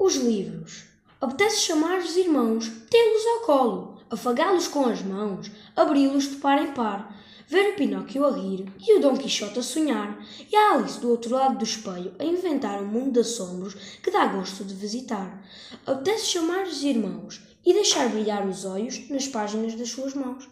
Os livros. Apetece chamar os irmãos, tê-los ao colo, afagá-los com as mãos, abri-los de par em par, ver o Pinóquio a rir e o Dom Quixote a sonhar, e a Alice do outro lado do espelho a inventar um mundo de assombros que dá gosto de visitar. Apetece chamar os irmãos e deixar brilhar os olhos nas páginas das suas mãos.